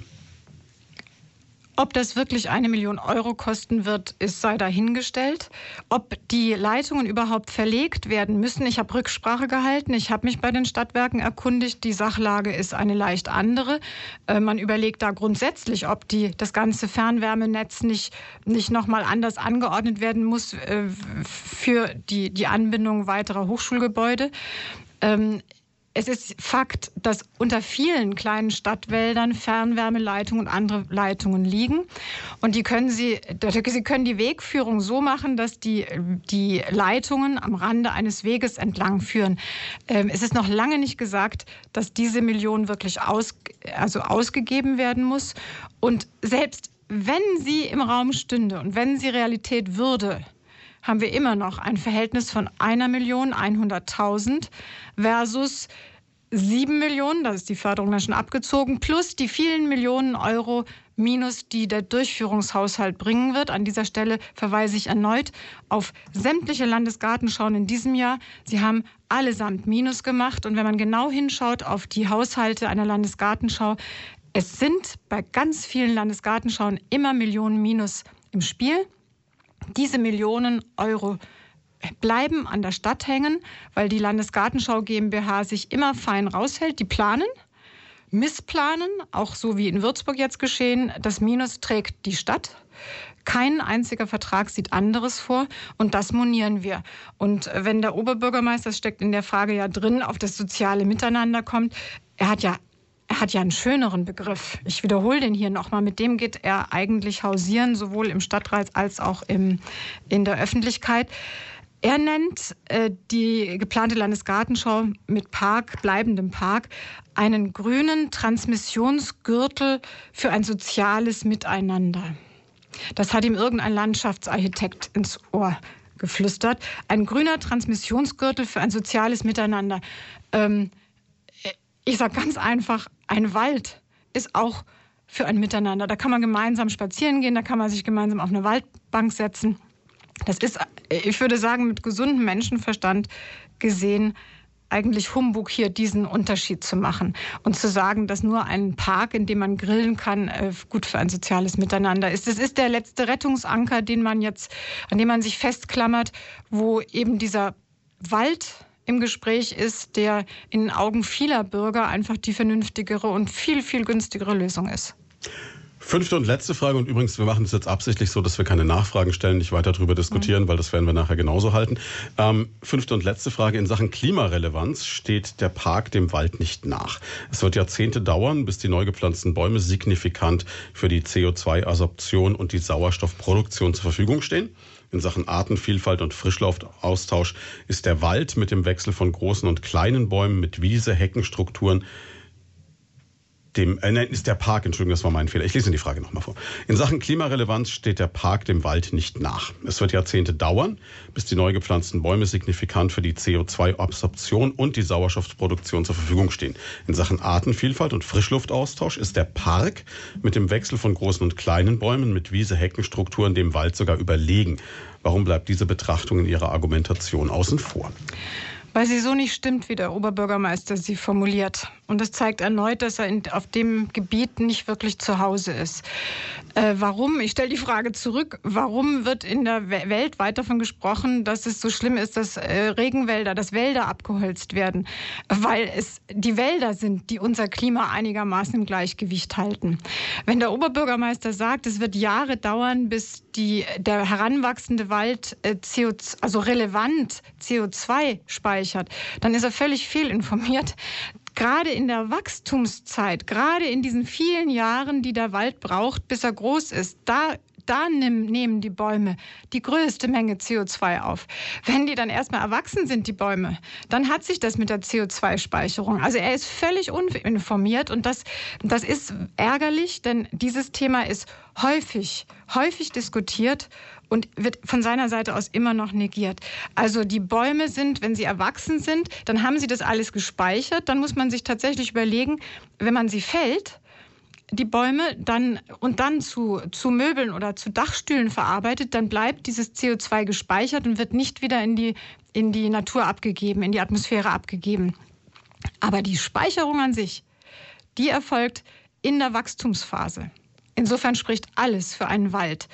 Ob das wirklich eine Million Euro kosten wird, ist sei dahingestellt. Ob die Leitungen überhaupt verlegt werden müssen, ich habe Rücksprache gehalten, ich habe mich bei den Stadtwerken erkundigt. Die Sachlage ist eine leicht andere. Äh, man überlegt da grundsätzlich, ob die, das ganze Fernwärmenetz nicht, nicht nochmal anders angeordnet werden muss äh, für die, die Anbindung weiterer Hochschulgebäude. Ähm, es ist Fakt, dass unter vielen kleinen Stadtwäldern Fernwärmeleitungen und andere Leitungen liegen. Und die können Sie, Sie können die Wegführung so machen, dass die, die Leitungen am Rande eines Weges entlang führen. Ähm, es ist noch lange nicht gesagt, dass diese Million wirklich aus, also ausgegeben werden muss. Und selbst wenn sie im Raum stünde und wenn sie Realität würde, haben wir immer noch ein Verhältnis von einer Million 100.000 versus 7 Millionen, das ist die Förderung dann schon abgezogen, plus die vielen Millionen Euro minus, die der Durchführungshaushalt bringen wird. An dieser Stelle verweise ich erneut auf sämtliche Landesgartenschauen in diesem Jahr. Sie haben allesamt Minus gemacht. Und wenn man genau hinschaut auf die Haushalte einer Landesgartenschau, es sind bei ganz vielen Landesgartenschauen immer Millionen Minus im Spiel. Diese Millionen Euro bleiben an der Stadt hängen, weil die Landesgartenschau GmbH sich immer fein raushält. Die planen, missplanen, auch so wie in Würzburg jetzt geschehen. Das Minus trägt die Stadt. Kein einziger Vertrag sieht anderes vor und das monieren wir. Und wenn der Oberbürgermeister, das steckt in der Frage ja drin, auf das soziale Miteinander kommt, er hat ja er hat ja einen schöneren Begriff. Ich wiederhole den hier nochmal. Mit dem geht er eigentlich hausieren, sowohl im Stadtrat als auch im, in der Öffentlichkeit. Er nennt äh, die geplante Landesgartenschau mit Park, bleibendem Park, einen grünen Transmissionsgürtel für ein soziales Miteinander. Das hat ihm irgendein Landschaftsarchitekt ins Ohr geflüstert. Ein grüner Transmissionsgürtel für ein soziales Miteinander. Ähm, ich sage ganz einfach, ein Wald ist auch für ein Miteinander. Da kann man gemeinsam spazieren gehen, da kann man sich gemeinsam auf eine Waldbank setzen. Das ist, ich würde sagen, mit gesundem Menschenverstand gesehen eigentlich Humbug hier diesen Unterschied zu machen und zu sagen, dass nur ein Park, in dem man grillen kann, äh, gut für ein soziales Miteinander ist. Das ist der letzte Rettungsanker, den man jetzt, an dem man sich festklammert, wo eben dieser Wald im Gespräch ist, der in den Augen vieler Bürger einfach die vernünftigere und viel, viel günstigere Lösung ist. Fünfte und letzte Frage, und übrigens, wir machen es jetzt absichtlich so, dass wir keine Nachfragen stellen, nicht weiter darüber diskutieren, mhm. weil das werden wir nachher genauso halten. Ähm, fünfte und letzte Frage, in Sachen Klimarelevanz steht der Park dem Wald nicht nach. Es wird Jahrzehnte dauern, bis die neu gepflanzten Bäume signifikant für die CO2-Absorption und die Sauerstoffproduktion zur Verfügung stehen. In Sachen Artenvielfalt und Frischluftaustausch ist der Wald mit dem Wechsel von großen und kleinen Bäumen mit Wiese, Heckenstrukturen dem, äh, nein, ist der Park, Entschuldigung, das war mein Fehler. Ich lese die Frage nochmal vor. In Sachen Klimarelevanz steht der Park dem Wald nicht nach. Es wird Jahrzehnte dauern, bis die neu gepflanzten Bäume signifikant für die CO2-Absorption und die Sauerstoffproduktion zur Verfügung stehen. In Sachen Artenvielfalt und Frischluftaustausch ist der Park mit dem Wechsel von großen und kleinen Bäumen mit Wiese-Heckenstrukturen dem Wald sogar überlegen. Warum bleibt diese Betrachtung in Ihrer Argumentation außen vor? Weil sie so nicht stimmt, wie der Oberbürgermeister sie formuliert. Und das zeigt erneut, dass er in, auf dem Gebiet nicht wirklich zu Hause ist. Äh, warum? Ich stelle die Frage zurück. Warum wird in der Welt weit davon gesprochen, dass es so schlimm ist, dass äh, Regenwälder, dass Wälder abgeholzt werden? Weil es die Wälder sind, die unser Klima einigermaßen im Gleichgewicht halten. Wenn der Oberbürgermeister sagt, es wird Jahre dauern, bis die, der heranwachsende Wald äh, CO2, also relevant CO2 speichert, dann ist er völlig fehlinformiert gerade in der Wachstumszeit, gerade in diesen vielen Jahren, die der Wald braucht, bis er groß ist, da da nehmen die Bäume die größte Menge CO2 auf. Wenn die dann erstmal erwachsen sind, die Bäume, dann hat sich das mit der CO2-Speicherung. Also er ist völlig uninformiert und das, das ist ärgerlich, denn dieses Thema ist häufig, häufig diskutiert und wird von seiner Seite aus immer noch negiert. Also die Bäume sind, wenn sie erwachsen sind, dann haben sie das alles gespeichert. Dann muss man sich tatsächlich überlegen, wenn man sie fällt, die Bäume dann und dann zu, zu Möbeln oder zu Dachstühlen verarbeitet, dann bleibt dieses CO2 gespeichert und wird nicht wieder in die, in die Natur abgegeben, in die Atmosphäre abgegeben. Aber die Speicherung an sich, die erfolgt in der Wachstumsphase. Insofern spricht alles für einen Wald.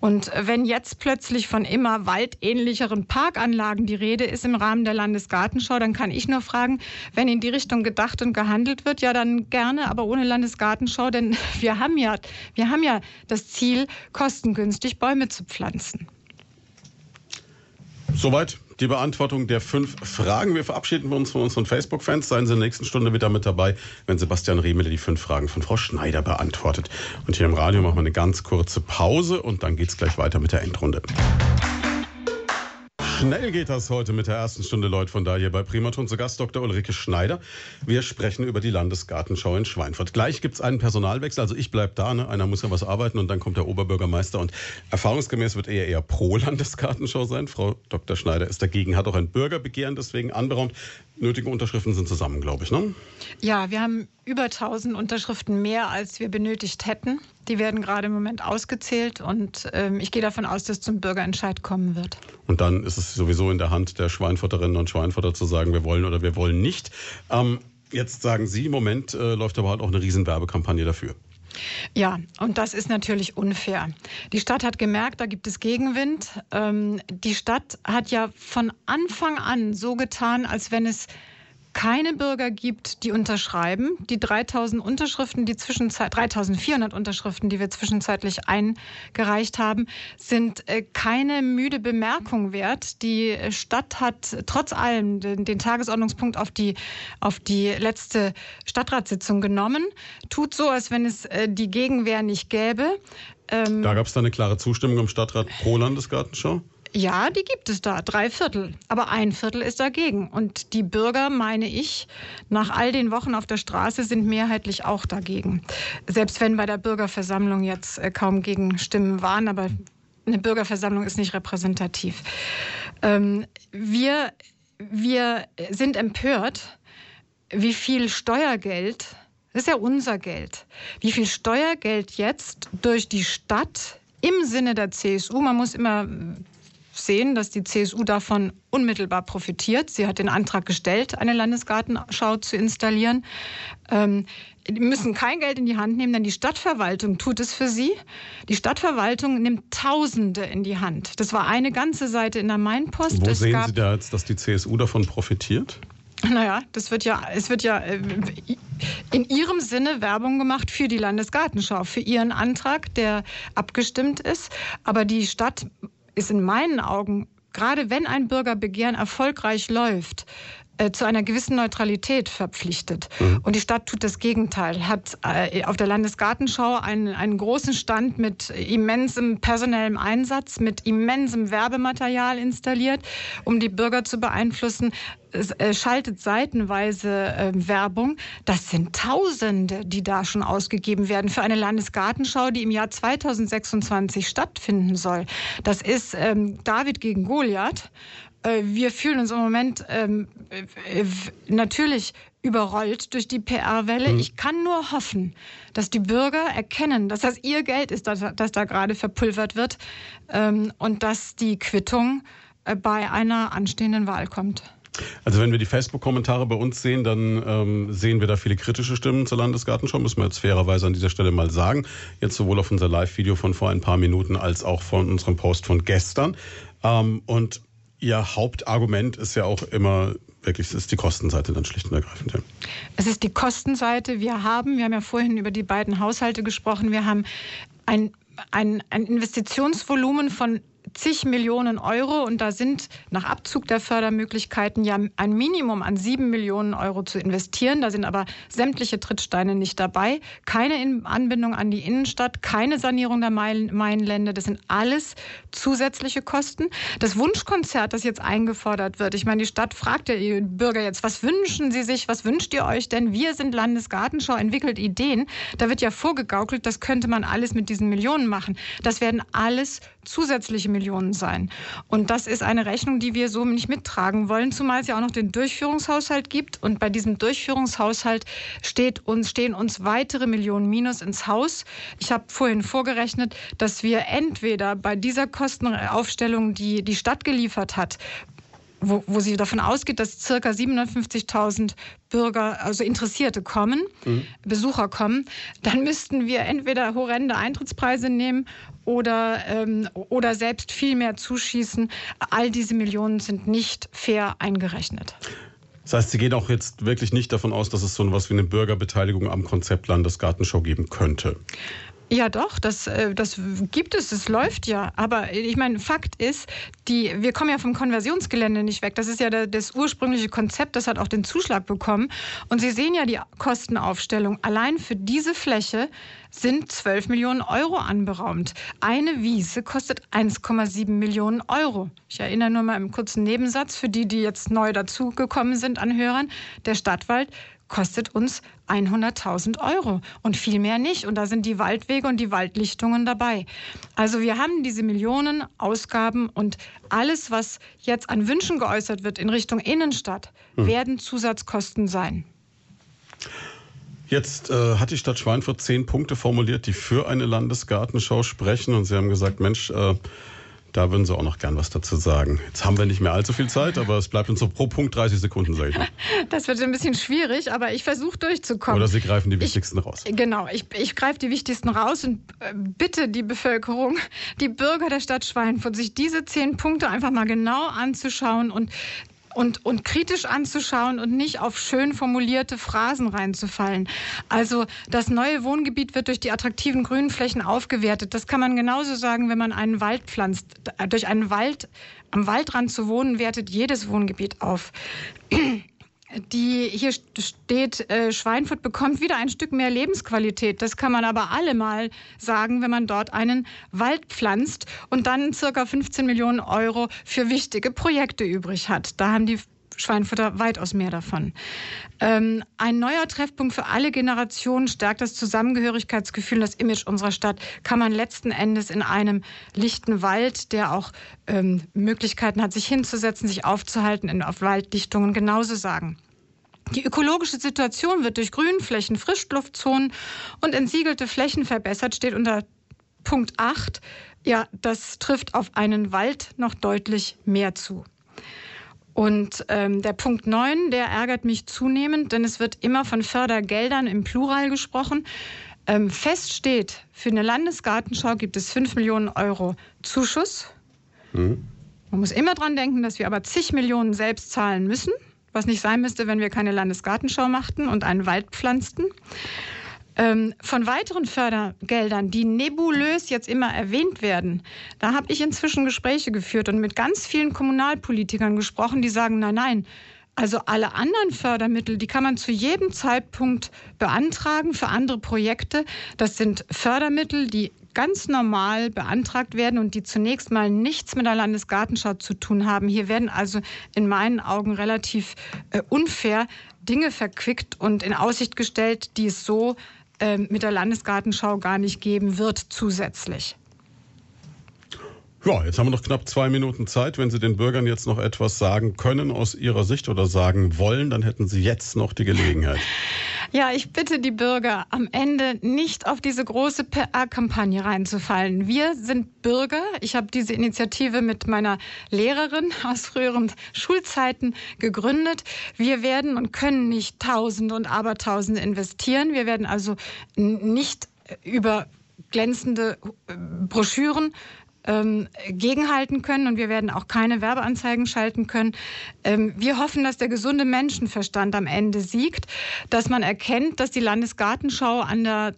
Und wenn jetzt plötzlich von immer waldähnlicheren Parkanlagen die Rede ist im Rahmen der Landesgartenschau, dann kann ich nur fragen, wenn in die Richtung gedacht und gehandelt wird, ja dann gerne, aber ohne Landesgartenschau, denn wir haben ja, wir haben ja das Ziel, kostengünstig Bäume zu pflanzen. Soweit die Beantwortung der fünf Fragen. Wir verabschieden uns von unseren Facebook-Fans. Seien Sie in der nächsten Stunde wieder mit dabei, wenn Sebastian Riemele die fünf Fragen von Frau Schneider beantwortet. Und hier im Radio machen wir eine ganz kurze Pause und dann geht es gleich weiter mit der Endrunde. Schnell geht das heute mit der ersten Stunde Leute von da hier bei Primaton. Zu Gast Dr. Ulrike Schneider. Wir sprechen über die Landesgartenschau in Schweinfurt. Gleich gibt es einen Personalwechsel. Also ich bleibe da. Ne? Einer muss ja was arbeiten und dann kommt der Oberbürgermeister. Und erfahrungsgemäß wird er eher pro Landesgartenschau sein. Frau Dr. Schneider ist dagegen, hat auch ein Bürgerbegehren deswegen anberaumt nötigen Unterschriften sind zusammen, glaube ich. Ne? Ja, wir haben über 1000 Unterschriften mehr, als wir benötigt hätten. Die werden gerade im Moment ausgezählt und ähm, ich gehe davon aus, dass zum Bürgerentscheid kommen wird. Und dann ist es sowieso in der Hand der Schweinfutterinnen und Schweinfutter zu sagen, wir wollen oder wir wollen nicht. Ähm, jetzt sagen Sie, im Moment äh, läuft aber halt auch eine Riesenwerbekampagne dafür. Ja, und das ist natürlich unfair. Die Stadt hat gemerkt, da gibt es Gegenwind. Ähm, die Stadt hat ja von Anfang an so getan, als wenn es keine Bürger gibt, die unterschreiben. Die 3000 Unterschriften, die zwischenzeit 3400 Unterschriften, die wir zwischenzeitlich eingereicht haben, sind äh, keine müde Bemerkung wert. Die Stadt hat trotz allem den, den Tagesordnungspunkt auf die auf die letzte Stadtratssitzung genommen, tut so, als wenn es äh, die Gegenwehr nicht gäbe. Ähm, da gab es da eine klare Zustimmung im Stadtrat pro Landesgartenschau? Ja, die gibt es da, drei Viertel. Aber ein Viertel ist dagegen. Und die Bürger, meine ich, nach all den Wochen auf der Straße sind mehrheitlich auch dagegen. Selbst wenn bei der Bürgerversammlung jetzt äh, kaum Gegenstimmen waren, aber eine Bürgerversammlung ist nicht repräsentativ. Ähm, wir, wir sind empört, wie viel Steuergeld, das ist ja unser Geld, wie viel Steuergeld jetzt durch die Stadt im Sinne der CSU, man muss immer sehen, dass die CSU davon unmittelbar profitiert. Sie hat den Antrag gestellt, eine Landesgartenschau zu installieren. Ähm, die müssen kein Geld in die Hand nehmen, denn die Stadtverwaltung tut es für sie. Die Stadtverwaltung nimmt Tausende in die Hand. Das war eine ganze Seite in der Mainpost. Wo es sehen Sie da jetzt, dass die CSU davon profitiert? Naja, das wird ja, es wird ja äh, in Ihrem Sinne Werbung gemacht für die Landesgartenschau, für Ihren Antrag, der abgestimmt ist. Aber die Stadt ist in meinen Augen, gerade wenn ein Bürgerbegehren erfolgreich läuft, zu einer gewissen Neutralität verpflichtet. Mhm. Und die Stadt tut das Gegenteil, hat äh, auf der Landesgartenschau einen, einen großen Stand mit immensem personellem Einsatz, mit immensem Werbematerial installiert, um die Bürger zu beeinflussen. Es äh, schaltet seitenweise Werbung. Das sind Tausende, die da schon ausgegeben werden für eine Landesgartenschau, die im Jahr 2026 stattfinden soll. Das ist ähm, David gegen Goliath. Äh, wir fühlen uns im Moment ähm, äh, natürlich überrollt durch die PR-Welle. Mhm. Ich kann nur hoffen, dass die Bürger erkennen, dass das ihr Geld ist, das, das da gerade verpulvert wird ähm, und dass die Quittung äh, bei einer anstehenden Wahl kommt. Also wenn wir die Facebook-Kommentare bei uns sehen, dann ähm, sehen wir da viele kritische Stimmen zur Landesgartenschau, müssen wir jetzt fairerweise an dieser Stelle mal sagen. Jetzt sowohl auf unser Live-Video von vor ein paar Minuten als auch von unserem Post von gestern. Ähm, und Ihr Hauptargument ist ja auch immer wirklich, es ist die Kostenseite dann schlicht und ergreifend. Ja. Es ist die Kostenseite. Wir haben, wir haben ja vorhin über die beiden Haushalte gesprochen, wir haben ein, ein, ein Investitionsvolumen von zig Millionen Euro und da sind nach Abzug der Fördermöglichkeiten ja ein Minimum an sieben Millionen Euro zu investieren. Da sind aber sämtliche Trittsteine nicht dabei. Keine Anbindung an die Innenstadt, keine Sanierung der Mainlände. Das sind alles zusätzliche Kosten. Das Wunschkonzert, das jetzt eingefordert wird. Ich meine, die Stadt fragt ja die Bürger jetzt, was wünschen sie sich, was wünscht ihr euch denn? Wir sind Landesgartenschau, entwickelt Ideen. Da wird ja vorgegaukelt, das könnte man alles mit diesen Millionen machen. Das werden alles zusätzliche Millionen sein. Und das ist eine Rechnung, die wir so nicht mittragen wollen, zumal es ja auch noch den Durchführungshaushalt gibt. Und bei diesem Durchführungshaushalt steht uns, stehen uns weitere Millionen Minus ins Haus. Ich habe vorhin vorgerechnet, dass wir entweder bei dieser Kostenaufstellung, die die Stadt geliefert hat, wo, wo sie davon ausgeht, dass circa 750.000 Bürger, also Interessierte kommen, mhm. Besucher kommen, dann müssten wir entweder horrende Eintrittspreise nehmen oder, ähm, oder selbst viel mehr zuschießen. All diese Millionen sind nicht fair eingerechnet. Das heißt, Sie gehen auch jetzt wirklich nicht davon aus, dass es so etwas wie eine Bürgerbeteiligung am Konzept Landesgartenschau geben könnte. Ja, doch, das, äh, das gibt es, es läuft ja. Aber ich meine, Fakt ist, die, wir kommen ja vom Konversionsgelände nicht weg. Das ist ja der, das ursprüngliche Konzept, das hat auch den Zuschlag bekommen. Und Sie sehen ja die Kostenaufstellung. Allein für diese Fläche sind 12 Millionen Euro anberaumt. Eine Wiese kostet 1,7 Millionen Euro. Ich erinnere nur mal im kurzen Nebensatz für die, die jetzt neu dazugekommen sind an Hörern. Der Stadtwald kostet uns 100.000 Euro und viel mehr nicht. Und da sind die Waldwege und die Waldlichtungen dabei. Also wir haben diese Millionen Ausgaben und alles, was jetzt an Wünschen geäußert wird in Richtung Innenstadt, hm. werden Zusatzkosten sein. Jetzt äh, hat die Stadt Schweinfurt zehn Punkte formuliert, die für eine Landesgartenschau sprechen. Und Sie haben gesagt, Mensch, äh, da würden Sie auch noch gern was dazu sagen. Jetzt haben wir nicht mehr allzu viel Zeit, aber es bleibt uns so pro Punkt 30 Sekunden, sage ich mal. Das wird ein bisschen schwierig, aber ich versuche durchzukommen. Oder Sie greifen die wichtigsten ich, raus. Genau, ich, ich greife die wichtigsten raus und äh, bitte die Bevölkerung, die Bürger der Stadt Schweinfurt, sich diese zehn Punkte einfach mal genau anzuschauen und und, und kritisch anzuschauen und nicht auf schön formulierte Phrasen reinzufallen. Also das neue Wohngebiet wird durch die attraktiven Grünflächen aufgewertet. Das kann man genauso sagen, wenn man einen Wald pflanzt. Durch einen Wald, am Waldrand zu wohnen, wertet jedes Wohngebiet auf die hier steht, äh, Schweinfurt bekommt wieder ein Stück mehr Lebensqualität. Das kann man aber allemal sagen, wenn man dort einen Wald pflanzt und dann circa 15 Millionen Euro für wichtige Projekte übrig hat. Da haben die Schweinfutter weitaus mehr davon. Ähm, ein neuer Treffpunkt für alle Generationen stärkt das Zusammengehörigkeitsgefühl, das Image unserer Stadt, kann man letzten Endes in einem lichten Wald, der auch ähm, Möglichkeiten hat, sich hinzusetzen, sich aufzuhalten, in, auf Walddichtungen genauso sagen. Die ökologische Situation wird durch Grünflächen, Frischluftzonen und entsiegelte Flächen verbessert, steht unter Punkt 8. Ja, das trifft auf einen Wald noch deutlich mehr zu. Und ähm, der Punkt 9, der ärgert mich zunehmend, denn es wird immer von Fördergeldern im Plural gesprochen. Ähm, fest steht, für eine Landesgartenschau gibt es 5 Millionen Euro Zuschuss. Mhm. Man muss immer dran denken, dass wir aber zig Millionen selbst zahlen müssen, was nicht sein müsste, wenn wir keine Landesgartenschau machten und einen Wald pflanzten. Ähm, von weiteren Fördergeldern, die nebulös jetzt immer erwähnt werden, da habe ich inzwischen Gespräche geführt und mit ganz vielen Kommunalpolitikern gesprochen, die sagen, nein, nein, also alle anderen Fördermittel, die kann man zu jedem Zeitpunkt beantragen für andere Projekte. Das sind Fördermittel, die ganz normal beantragt werden und die zunächst mal nichts mit der Landesgartenschau zu tun haben. Hier werden also in meinen Augen relativ äh, unfair Dinge verquickt und in Aussicht gestellt, die es so mit der Landesgartenschau gar nicht geben wird zusätzlich. Ja, jetzt haben wir noch knapp zwei Minuten Zeit. Wenn Sie den Bürgern jetzt noch etwas sagen können aus Ihrer Sicht oder sagen wollen, dann hätten Sie jetzt noch die Gelegenheit. Ja, ich bitte die Bürger am Ende nicht auf diese große PR-Kampagne reinzufallen. Wir sind Bürger. Ich habe diese Initiative mit meiner Lehrerin aus früheren Schulzeiten gegründet. Wir werden und können nicht Tausende und Abertausende investieren. Wir werden also nicht über glänzende äh, Broschüren ähm, gegenhalten können und wir werden auch keine Werbeanzeigen schalten können. Ähm, wir hoffen, dass der gesunde Menschenverstand am Ende siegt, dass man erkennt, dass die Landesgartenschau an der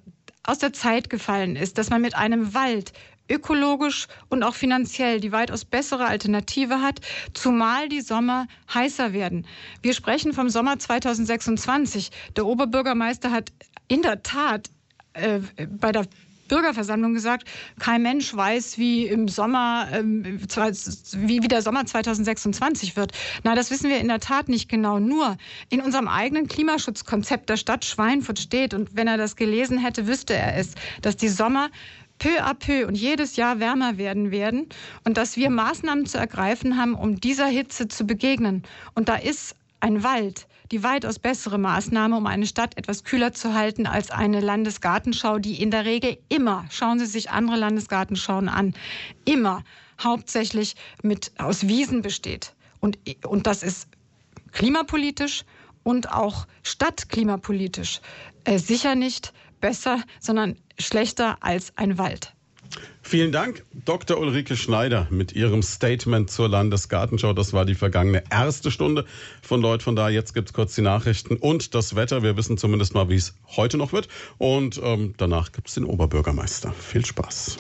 aus der Zeit gefallen ist, dass man mit einem Wald ökologisch und auch finanziell die weitaus bessere Alternative hat, zumal die Sommer heißer werden. Wir sprechen vom Sommer 2026. Der Oberbürgermeister hat in der Tat äh, bei der Bürgerversammlung gesagt, kein Mensch weiß, wie im Sommer, ähm, wie, wie der Sommer 2026 wird. Na, das wissen wir in der Tat nicht genau. Nur in unserem eigenen Klimaschutzkonzept der Stadt Schweinfurt steht, und wenn er das gelesen hätte, wüsste er es, dass die Sommer peu à peu und jedes Jahr wärmer werden werden und dass wir Maßnahmen zu ergreifen haben, um dieser Hitze zu begegnen. Und da ist ein Wald die weitaus bessere Maßnahme, um eine Stadt etwas kühler zu halten als eine Landesgartenschau, die in der Regel immer, schauen Sie sich andere Landesgartenschauen an, immer hauptsächlich mit, aus Wiesen besteht. Und, und das ist klimapolitisch und auch stadtklimapolitisch äh, sicher nicht besser, sondern schlechter als ein Wald. Vielen Dank, Dr. Ulrike Schneider, mit ihrem Statement zur Landesgartenschau. Das war die vergangene erste Stunde von Leut von da. Jetzt gibt es kurz die Nachrichten und das Wetter. Wir wissen zumindest mal, wie es heute noch wird. Und ähm, danach gibt es den Oberbürgermeister. Viel Spaß.